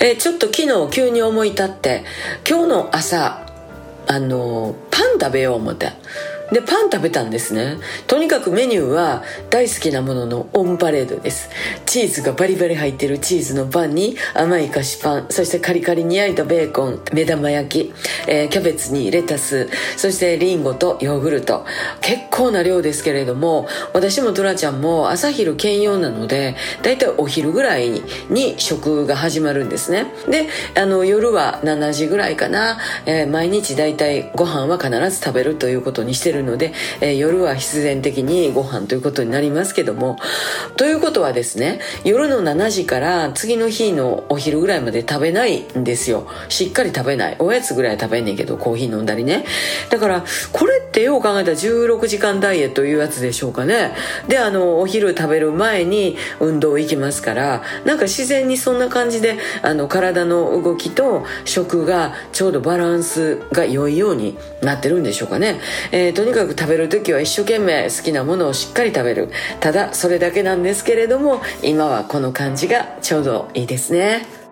えちょっと昨日急に思い立って今日の朝あのパン食べよう思って。でパン食べたんですね。とにかくメニューは大好きなもののオンパレードです。チーズがバリバリ入ってるチーズのパンに甘い菓子パンそしてカリカリに焼いたベーコン目玉焼き、えーキャベツにレタスそしてリンゴとヨーグルト。結構な量ですけれども私もトラちゃんも朝昼兼用なのでだいたいお昼ぐらいに食が始まるんですね。であの夜は7時ぐらいかな、えー毎日だいたいご飯は必ず食べるということにしてるるので、えー夜は必然的にご飯ということになりますけども。ということはですね夜の7時から次の日のお昼ぐらいまで食べないんですよ。しっかり食べない。おやつぐらい食べんねんけどコーヒー飲んだりね。だからこれってよう考えたら16時間ダイエットいうやつでしょうかね。であのお昼食べる前に運動行きますからなんか自然にそんな感じであの体の動きと食がちょうどバランスが良いようになってるんでしょうかね、えーとにかく食べる時は一生懸命好きなものをしっかり食べる。ただそれだけなんですけれども今はこの感じがちょうどいいですね。